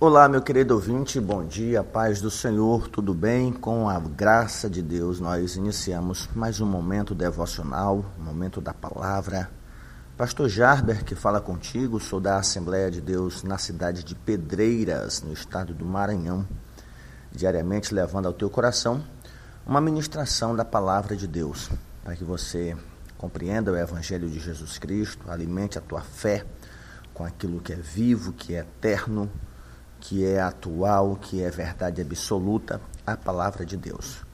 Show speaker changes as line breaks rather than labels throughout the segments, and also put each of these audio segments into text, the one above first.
Olá, meu querido ouvinte, bom dia, paz do Senhor, tudo bem? Com a graça de Deus, nós iniciamos mais um momento devocional, um momento da palavra. Pastor Jarber, que fala contigo, sou da Assembleia de Deus na cidade de Pedreiras, no estado do Maranhão, diariamente levando ao teu coração uma ministração da palavra de Deus, para que você compreenda o Evangelho de Jesus Cristo, alimente a tua fé com aquilo que é vivo, que é eterno, que é atual, que é verdade absoluta, a palavra de Deus.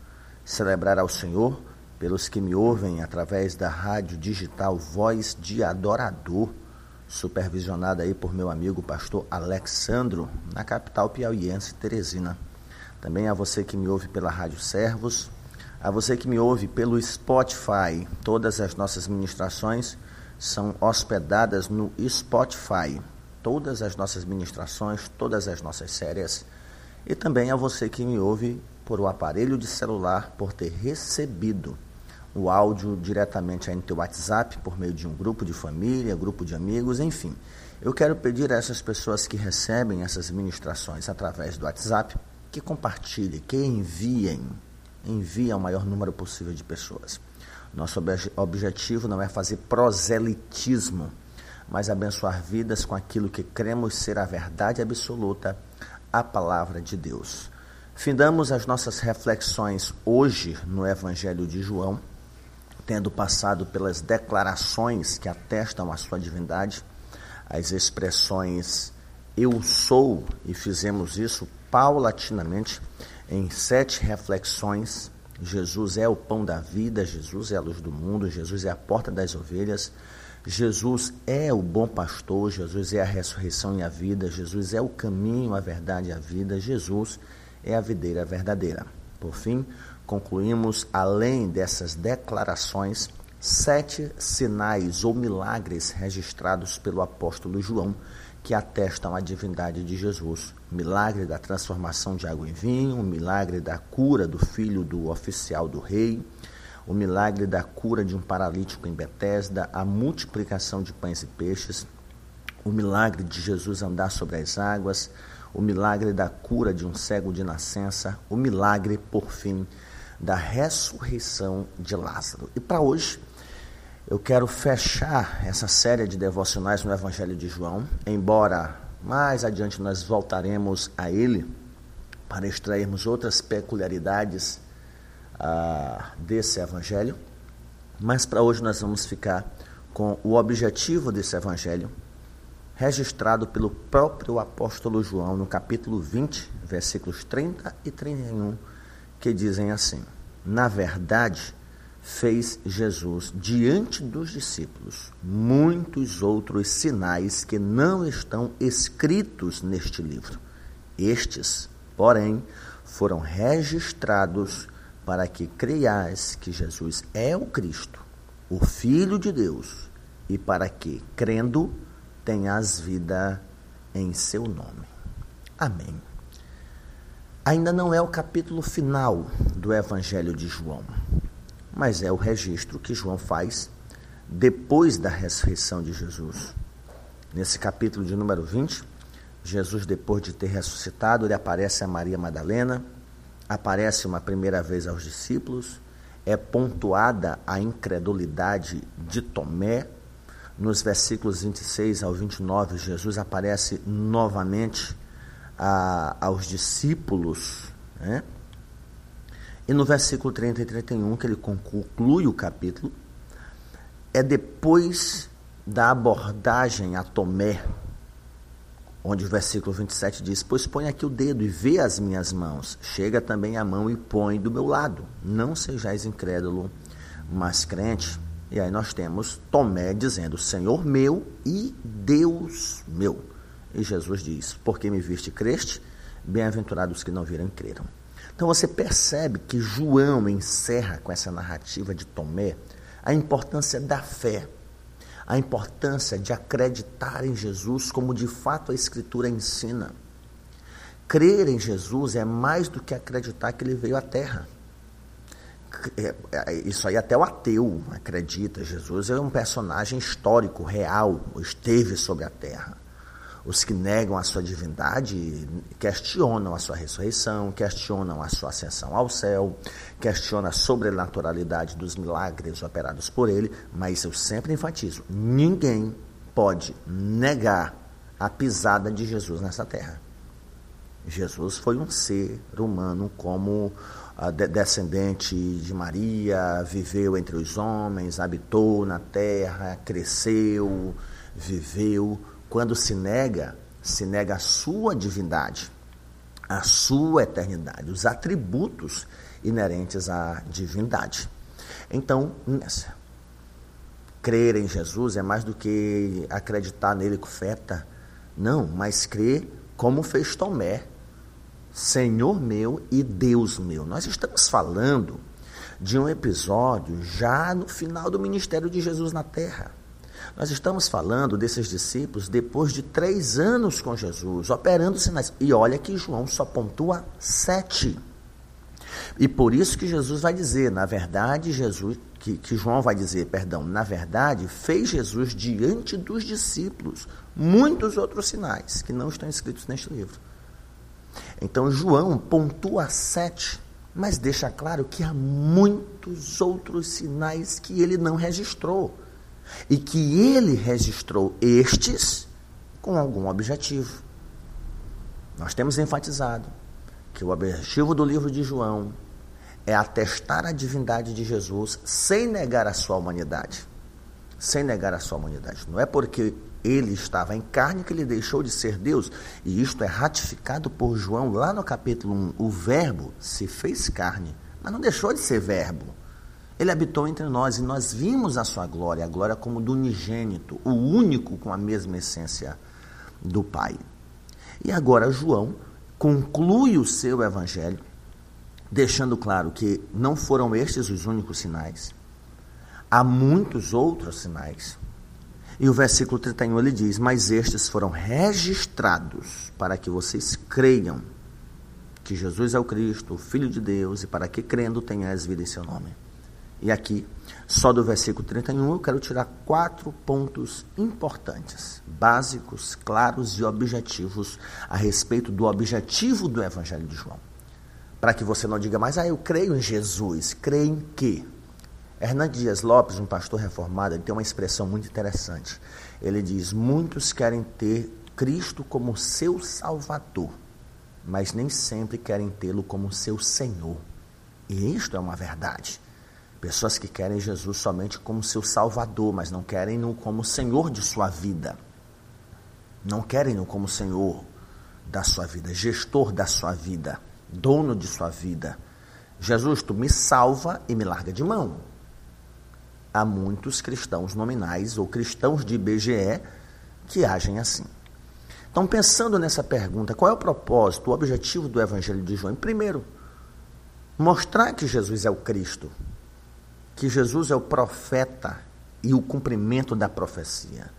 Celebrar ao Senhor pelos que me ouvem através da rádio digital Voz de Adorador, supervisionada aí por meu amigo pastor Alexandro, na capital piauiense Teresina. Também a você que me ouve pela Rádio Servos, a você que me ouve pelo Spotify. Todas as nossas ministrações são hospedadas no Spotify. Todas as nossas ministrações, todas as nossas séries. E também a você que me ouve por o aparelho de celular, por ter recebido o áudio diretamente aí no teu WhatsApp, por meio de um grupo de família, grupo de amigos, enfim. Eu quero pedir a essas pessoas que recebem essas ministrações através do WhatsApp que compartilhem, que enviem, enviem ao maior número possível de pessoas. Nosso objetivo não é fazer proselitismo, mas abençoar vidas com aquilo que cremos ser a verdade absoluta, a palavra de Deus. Findamos as nossas reflexões hoje no Evangelho de João, tendo passado pelas declarações que atestam a sua divindade, as expressões eu sou, e fizemos isso paulatinamente em sete reflexões Jesus é o pão da vida, Jesus é a luz do mundo, Jesus é a porta das ovelhas, Jesus é o bom pastor, Jesus é a ressurreição e a vida, Jesus é o caminho, a verdade e a vida, Jesus é a videira verdadeira. Por fim, concluímos, além dessas declarações, sete sinais ou milagres registrados pelo apóstolo João que atestam a divindade de Jesus. Milagre da transformação de água em vinho, milagre da cura do filho do oficial do rei, o milagre da cura de um paralítico em Betesda, a multiplicação de pães e peixes, o milagre de Jesus andar sobre as águas, o milagre da cura de um cego de nascença, o milagre, por fim, da ressurreição de Lázaro. E para hoje, eu quero fechar essa série de devocionais no Evangelho de João, embora mais adiante nós voltaremos a ele para extrairmos outras peculiaridades ah, desse Evangelho, mas para hoje nós vamos ficar com o objetivo desse Evangelho, registrado pelo próprio apóstolo João no capítulo 20, versículos 30 e 31, que dizem assim: Na verdade, fez Jesus diante dos discípulos muitos outros sinais que não estão escritos neste livro. Estes, porém, foram registrados para que creias que Jesus é o Cristo, o Filho de Deus, e para que, crendo, tenhas vida em seu nome. Amém. Ainda não é o capítulo final do Evangelho de João mas é o registro que João faz depois da ressurreição de Jesus. Nesse capítulo de número 20, Jesus, depois de ter ressuscitado, ele aparece a Maria Madalena, aparece uma primeira vez aos discípulos, é pontuada a incredulidade de Tomé. Nos versículos 26 ao 29, Jesus aparece novamente a, aos discípulos, né? E no versículo 30 e 31, que ele conclui o capítulo, é depois da abordagem a Tomé, onde o versículo 27 diz: Pois põe aqui o dedo e vê as minhas mãos, chega também a mão e põe do meu lado. Não sejais incrédulo, mas crente. E aí nós temos Tomé dizendo: Senhor meu e Deus meu. E Jesus diz: Porque me viste creste, bem-aventurados que não viram e creram. Então você percebe que João encerra com essa narrativa de Tomé a importância da fé, a importância de acreditar em Jesus como de fato a Escritura ensina. Crer em Jesus é mais do que acreditar que ele veio à Terra. É, é, isso aí até o ateu acredita. Jesus é um personagem histórico, real, esteve sobre a Terra. Os que negam a sua divindade questionam a sua ressurreição, questionam a sua ascensão ao céu, questionam a sobrenaturalidade dos milagres operados por ele, mas eu sempre enfatizo: ninguém pode negar a pisada de Jesus nessa terra. Jesus foi um ser humano como descendente de Maria, viveu entre os homens, habitou na terra, cresceu, viveu. Quando se nega, se nega a sua divindade, a sua eternidade, os atributos inerentes à divindade. Então, nessa, crer em Jesus é mais do que acreditar nele com feta, não, mas crer como fez Tomé, Senhor meu e Deus meu. Nós estamos falando de um episódio já no final do ministério de Jesus na terra. Nós estamos falando desses discípulos depois de três anos com Jesus, operando sinais. E olha que João só pontua sete. E por isso que Jesus vai dizer, na verdade, Jesus, que, que João vai dizer, perdão, na verdade, fez Jesus diante dos discípulos muitos outros sinais que não estão escritos neste livro. Então João pontua sete, mas deixa claro que há muitos outros sinais que ele não registrou. E que ele registrou estes com algum objetivo. Nós temos enfatizado que o objetivo do livro de João é atestar a divindade de Jesus sem negar a sua humanidade. Sem negar a sua humanidade. Não é porque ele estava em carne que ele deixou de ser Deus. E isto é ratificado por João lá no capítulo 1. O Verbo se fez carne, mas não deixou de ser Verbo. Ele habitou entre nós e nós vimos a sua glória, a glória como do unigênito, o único com a mesma essência do Pai. E agora João conclui o seu evangelho, deixando claro que não foram estes os únicos sinais. Há muitos outros sinais e o versículo 31 ele diz: Mas estes foram registrados para que vocês creiam que Jesus é o Cristo, o Filho de Deus, e para que crendo tenhais vida em seu nome. E aqui, só do versículo 31, eu quero tirar quatro pontos importantes, básicos, claros e objetivos a respeito do objetivo do Evangelho de João. Para que você não diga mais, ah, eu creio em Jesus. Creio em quê? Hernandes Dias Lopes, um pastor reformado, ele tem uma expressão muito interessante. Ele diz: Muitos querem ter Cristo como seu Salvador, mas nem sempre querem tê-lo como seu Senhor. E isto é uma verdade. Pessoas que querem Jesus somente como seu Salvador, mas não querem-no como Senhor de sua vida. Não querem-no como Senhor da sua vida, gestor da sua vida, dono de sua vida. Jesus, tu me salva e me larga de mão há muitos cristãos nominais ou cristãos de IBGE que agem assim. Então, pensando nessa pergunta, qual é o propósito, o objetivo do Evangelho de João? Primeiro, mostrar que Jesus é o Cristo, que Jesus é o profeta e o cumprimento da profecia.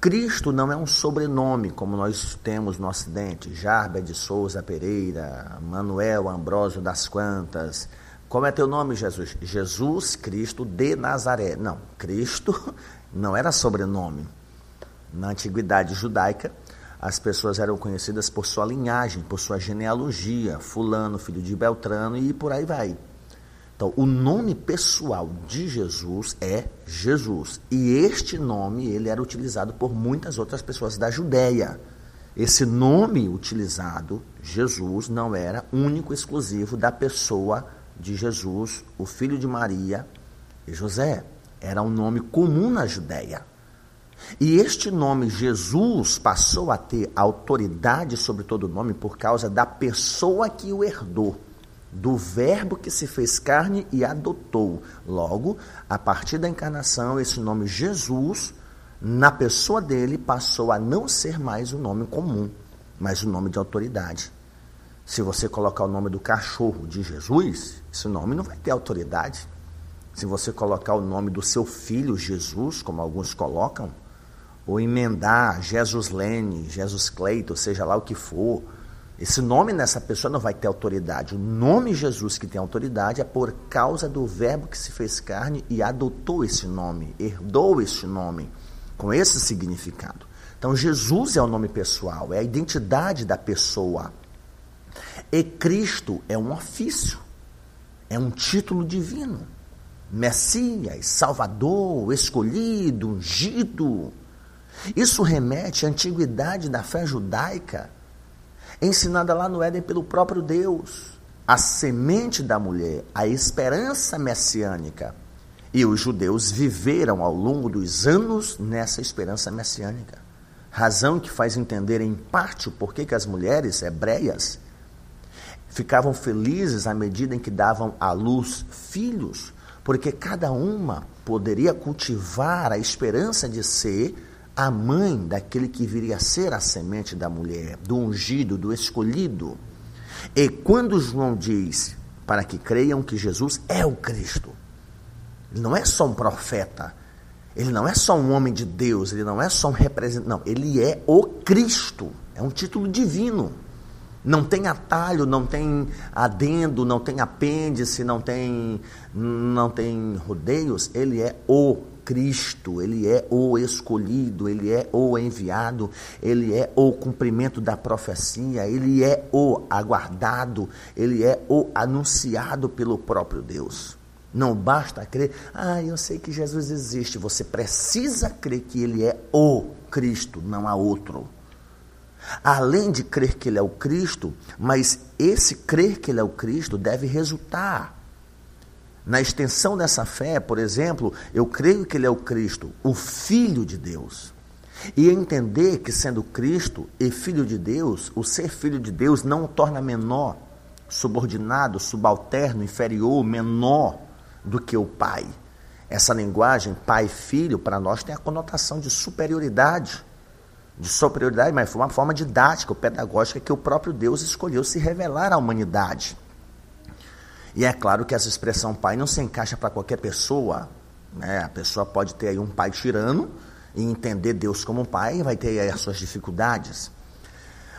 Cristo não é um sobrenome, como nós temos no Ocidente, Jarba de Souza Pereira, Manuel Ambrósio das Quantas, como é teu nome, Jesus? Jesus Cristo de Nazaré. Não, Cristo não era sobrenome. Na antiguidade judaica, as pessoas eram conhecidas por sua linhagem, por sua genealogia, fulano, filho de Beltrano e por aí vai. Então, o nome pessoal de Jesus é Jesus. E este nome, ele era utilizado por muitas outras pessoas da Judéia. Esse nome utilizado, Jesus, não era único, exclusivo da pessoa de Jesus, o filho de Maria e José. Era um nome comum na Judéia. E este nome Jesus passou a ter autoridade sobre todo o nome por causa da pessoa que o herdou, do Verbo que se fez carne e adotou. Logo, a partir da encarnação, esse nome Jesus, na pessoa dele, passou a não ser mais um nome comum, mas um nome de autoridade. Se você colocar o nome do cachorro de Jesus, esse nome não vai ter autoridade. Se você colocar o nome do seu filho Jesus, como alguns colocam, ou emendar Jesus Lene, Jesus Cleito, seja lá o que for, esse nome nessa pessoa não vai ter autoridade. O nome Jesus que tem autoridade é por causa do verbo que se fez carne e adotou esse nome, herdou esse nome, com esse significado. Então, Jesus é o nome pessoal, é a identidade da pessoa. E Cristo é um ofício, é um título divino. Messias, Salvador, escolhido, ungido. Isso remete à antiguidade da fé judaica, ensinada lá no Éden pelo próprio Deus. A semente da mulher, a esperança messiânica. E os judeus viveram ao longo dos anos nessa esperança messiânica. Razão que faz entender em parte o porquê que as mulheres hebreias ficavam felizes à medida em que davam à luz filhos, porque cada uma poderia cultivar a esperança de ser a mãe daquele que viria a ser a semente da mulher, do ungido, do escolhido. E quando João diz para que creiam que Jesus é o Cristo, ele não é só um profeta, ele não é só um homem de Deus, ele não é só um representante, não, ele é o Cristo, é um título divino. Não tem atalho, não tem adendo, não tem apêndice, não tem, não tem rodeios. Ele é o Cristo, ele é o escolhido, ele é o enviado, ele é o cumprimento da profecia, ele é o aguardado, ele é o anunciado pelo próprio Deus. Não basta crer, ah, eu sei que Jesus existe. Você precisa crer que ele é o Cristo, não há outro. Além de crer que ele é o Cristo, mas esse crer que ele é o Cristo deve resultar na extensão dessa fé, por exemplo, eu creio que ele é o Cristo, o Filho de Deus. E entender que sendo Cristo e Filho de Deus, o ser Filho de Deus não o torna menor, subordinado, subalterno, inferior, menor do que o Pai. Essa linguagem pai filho para nós tem a conotação de superioridade de superioridade, mas foi uma forma didática, pedagógica que o próprio Deus escolheu se revelar à humanidade. E é claro que essa expressão pai não se encaixa para qualquer pessoa. Né? A pessoa pode ter aí um pai tirano e entender Deus como pai, vai ter aí as suas dificuldades.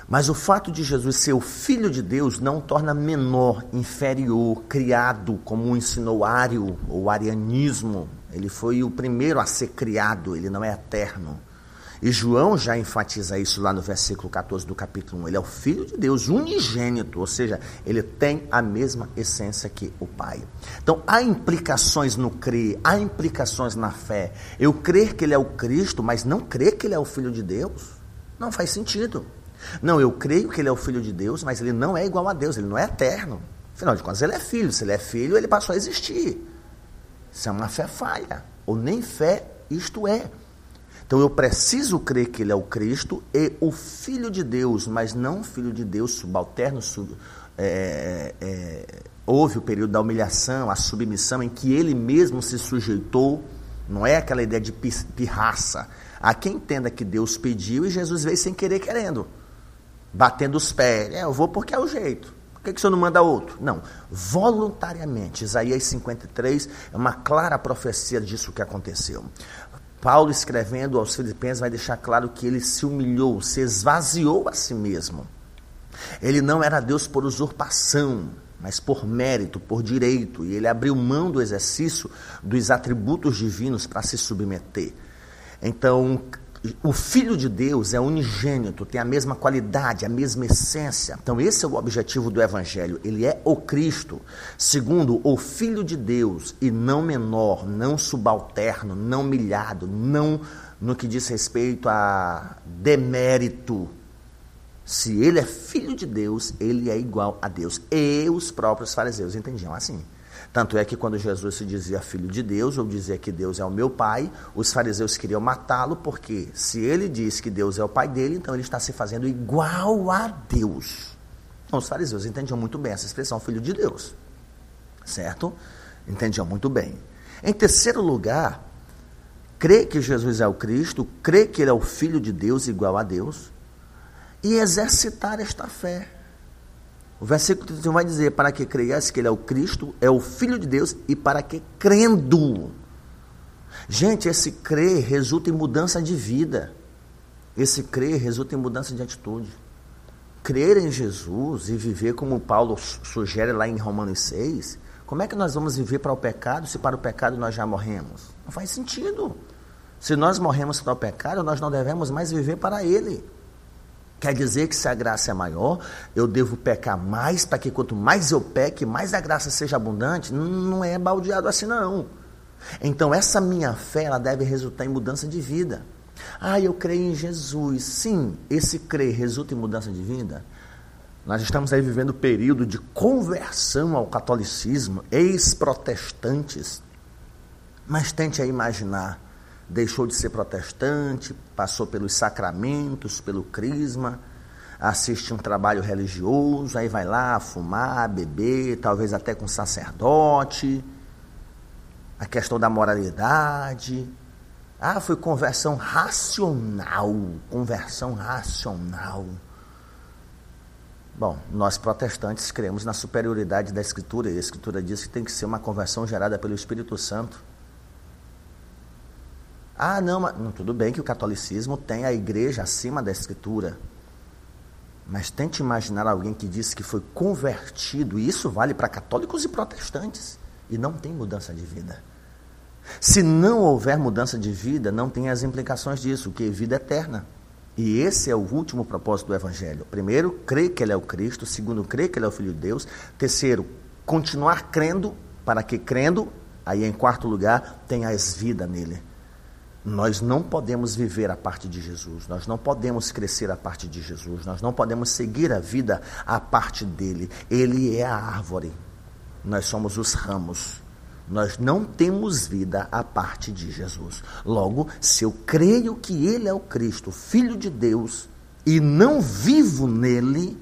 Mas o fato de Jesus ser o Filho de Deus não torna menor, inferior, criado como um ensinou Ário, ou arianismo. Ele foi o primeiro a ser criado, ele não é eterno. E João já enfatiza isso lá no versículo 14 do capítulo 1. Ele é o Filho de Deus, unigênito, ou seja, ele tem a mesma essência que o Pai. Então, há implicações no crer, há implicações na fé. Eu crer que ele é o Cristo, mas não crer que ele é o Filho de Deus, não faz sentido. Não, eu creio que ele é o Filho de Deus, mas ele não é igual a Deus, ele não é eterno. Afinal de contas, ele é filho. Se ele é filho, ele passou a existir. Isso é uma fé falha, ou nem fé isto é. Então eu preciso crer que ele é o Cristo e o Filho de Deus, mas não Filho de Deus subalterno. Sub, é, é, é, houve o período da humilhação, a submissão em que ele mesmo se sujeitou. Não é aquela ideia de pirraça. Há quem entenda que Deus pediu e Jesus veio sem querer querendo, batendo os pés. É, eu vou porque é o jeito. Por que, que o senhor não manda outro? Não, voluntariamente. Isaías 53 é uma clara profecia disso que aconteceu. Paulo, escrevendo aos Filipenses, vai deixar claro que ele se humilhou, se esvaziou a si mesmo. Ele não era Deus por usurpação, mas por mérito, por direito, e ele abriu mão do exercício dos atributos divinos para se submeter. Então, o Filho de Deus é unigênito, tem a mesma qualidade, a mesma essência. Então, esse é o objetivo do Evangelho. Ele é o Cristo. Segundo, o Filho de Deus, e não menor, não subalterno, não milhado, não no que diz respeito a demérito. Se ele é filho de Deus, ele é igual a Deus. E os próprios fariseus entendiam assim. Tanto é que quando Jesus se dizia filho de Deus, ou dizia que Deus é o meu pai, os fariseus queriam matá-lo, porque se ele diz que Deus é o pai dele, então ele está se fazendo igual a Deus. Então, os fariseus entendiam muito bem essa expressão, filho de Deus. Certo? Entendiam muito bem. Em terceiro lugar, crer que Jesus é o Cristo, crer que ele é o Filho de Deus, igual a Deus, e exercitar esta fé. O versículo 31 vai dizer: Para que creias que Ele é o Cristo, é o Filho de Deus, e para que crendo. Gente, esse crer resulta em mudança de vida. Esse crer resulta em mudança de atitude. Crer em Jesus e viver como Paulo sugere lá em Romanos 6, como é que nós vamos viver para o pecado se para o pecado nós já morremos? Não faz sentido. Se nós morremos para o pecado, nós não devemos mais viver para ele. Quer dizer que se a graça é maior, eu devo pecar mais para que quanto mais eu peque, mais a graça seja abundante? Não é baldeado assim não. Então essa minha fé, ela deve resultar em mudança de vida. Ah, eu creio em Jesus. Sim, esse crer resulta em mudança de vida. Nós estamos aí vivendo o período de conversão ao catolicismo, ex-protestantes. Mas tente aí imaginar deixou de ser protestante, passou pelos sacramentos, pelo crisma, assiste um trabalho religioso, aí vai lá fumar, beber, talvez até com sacerdote, a questão da moralidade. Ah, foi conversão racional, conversão racional. Bom, nós protestantes cremos na superioridade da Escritura, e a Escritura diz que tem que ser uma conversão gerada pelo Espírito Santo. Ah, não, mas não, tudo bem que o catolicismo tem a igreja acima da escritura. Mas tente imaginar alguém que disse que foi convertido, e isso vale para católicos e protestantes, e não tem mudança de vida. Se não houver mudança de vida, não tem as implicações disso, que é vida eterna. E esse é o último propósito do Evangelho. Primeiro, crer que Ele é o Cristo. Segundo, crer que Ele é o Filho de Deus. Terceiro, continuar crendo, para que crendo, aí em quarto lugar, tenhas vida nele. Nós não podemos viver a parte de Jesus, nós não podemos crescer a parte de Jesus, nós não podemos seguir a vida a parte dele. Ele é a árvore, nós somos os ramos. Nós não temos vida a parte de Jesus. Logo, se eu creio que Ele é o Cristo, Filho de Deus, e não vivo nele,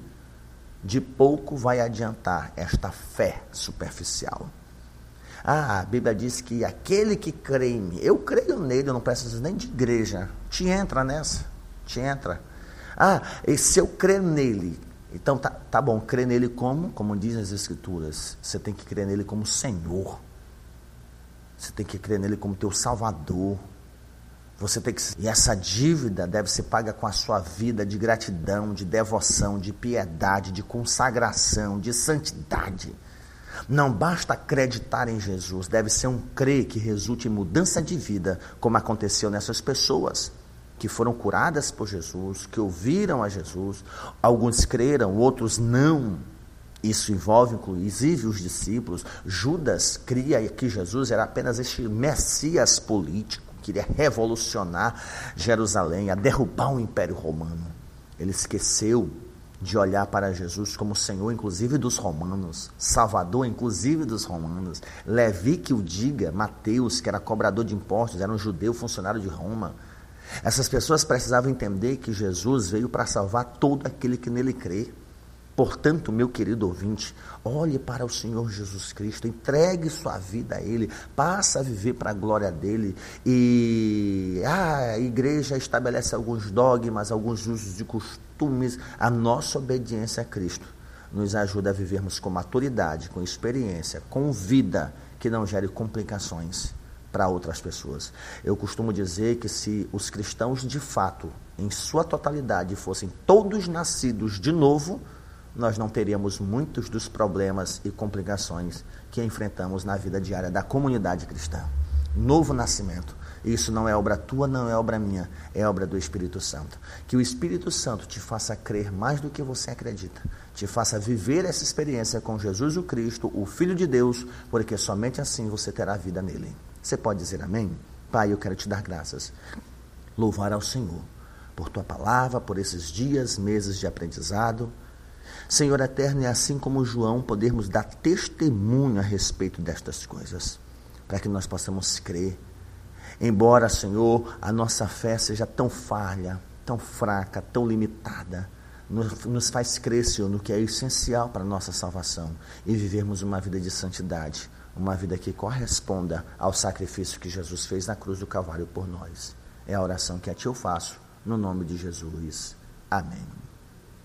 de pouco vai adiantar esta fé superficial. Ah, a Bíblia diz que aquele que crê em mim, eu creio nele, eu não preciso nem de igreja. Te entra nessa, te entra. Ah, e se eu crer nele, então tá, tá bom, crer nele como? Como dizem as Escrituras, você tem que crer nele como Senhor. Você tem que crer nele como teu Salvador. Você tem que e essa dívida deve ser paga com a sua vida de gratidão, de devoção, de piedade, de consagração, de santidade. Não basta acreditar em Jesus, deve ser um crer que resulte em mudança de vida, como aconteceu nessas pessoas que foram curadas por Jesus, que ouviram a Jesus. Alguns creram, outros não. Isso envolve, inclusive, os discípulos. Judas cria que Jesus era apenas este Messias político, queria revolucionar Jerusalém, a derrubar o Império Romano. Ele esqueceu de olhar para Jesus como Senhor, inclusive dos romanos, Salvador, inclusive dos romanos. Levi que o diga, Mateus, que era cobrador de impostos, era um judeu funcionário de Roma. Essas pessoas precisavam entender que Jesus veio para salvar todo aquele que nele crê. Portanto, meu querido ouvinte, olhe para o Senhor Jesus Cristo, entregue sua vida a Ele, passa a viver para a glória dele. E ah, a igreja estabelece alguns dogmas, alguns usos de costumes. A nossa obediência a Cristo nos ajuda a vivermos com maturidade, com experiência, com vida que não gere complicações para outras pessoas. Eu costumo dizer que se os cristãos de fato, em sua totalidade, fossem todos nascidos de novo, nós não teríamos muitos dos problemas e complicações que enfrentamos na vida diária da comunidade cristã. Novo nascimento. Isso não é obra tua, não é obra minha, é obra do Espírito Santo. Que o Espírito Santo te faça crer mais do que você acredita, te faça viver essa experiência com Jesus o Cristo, o Filho de Deus, porque somente assim você terá vida nele. Você pode dizer amém? Pai, eu quero te dar graças. Louvar ao Senhor por tua palavra, por esses dias, meses de aprendizado Senhor eterno, é assim como João podermos dar testemunho a respeito destas coisas, para que nós possamos crer. Embora, Senhor, a nossa fé seja tão falha, tão fraca, tão limitada, nos, nos faz crer, Senhor, no que é essencial para a nossa salvação e vivermos uma vida de santidade, uma vida que corresponda ao sacrifício que Jesus fez na cruz do Calvário por nós. É a oração que a Ti eu faço, no nome de Jesus. Amém.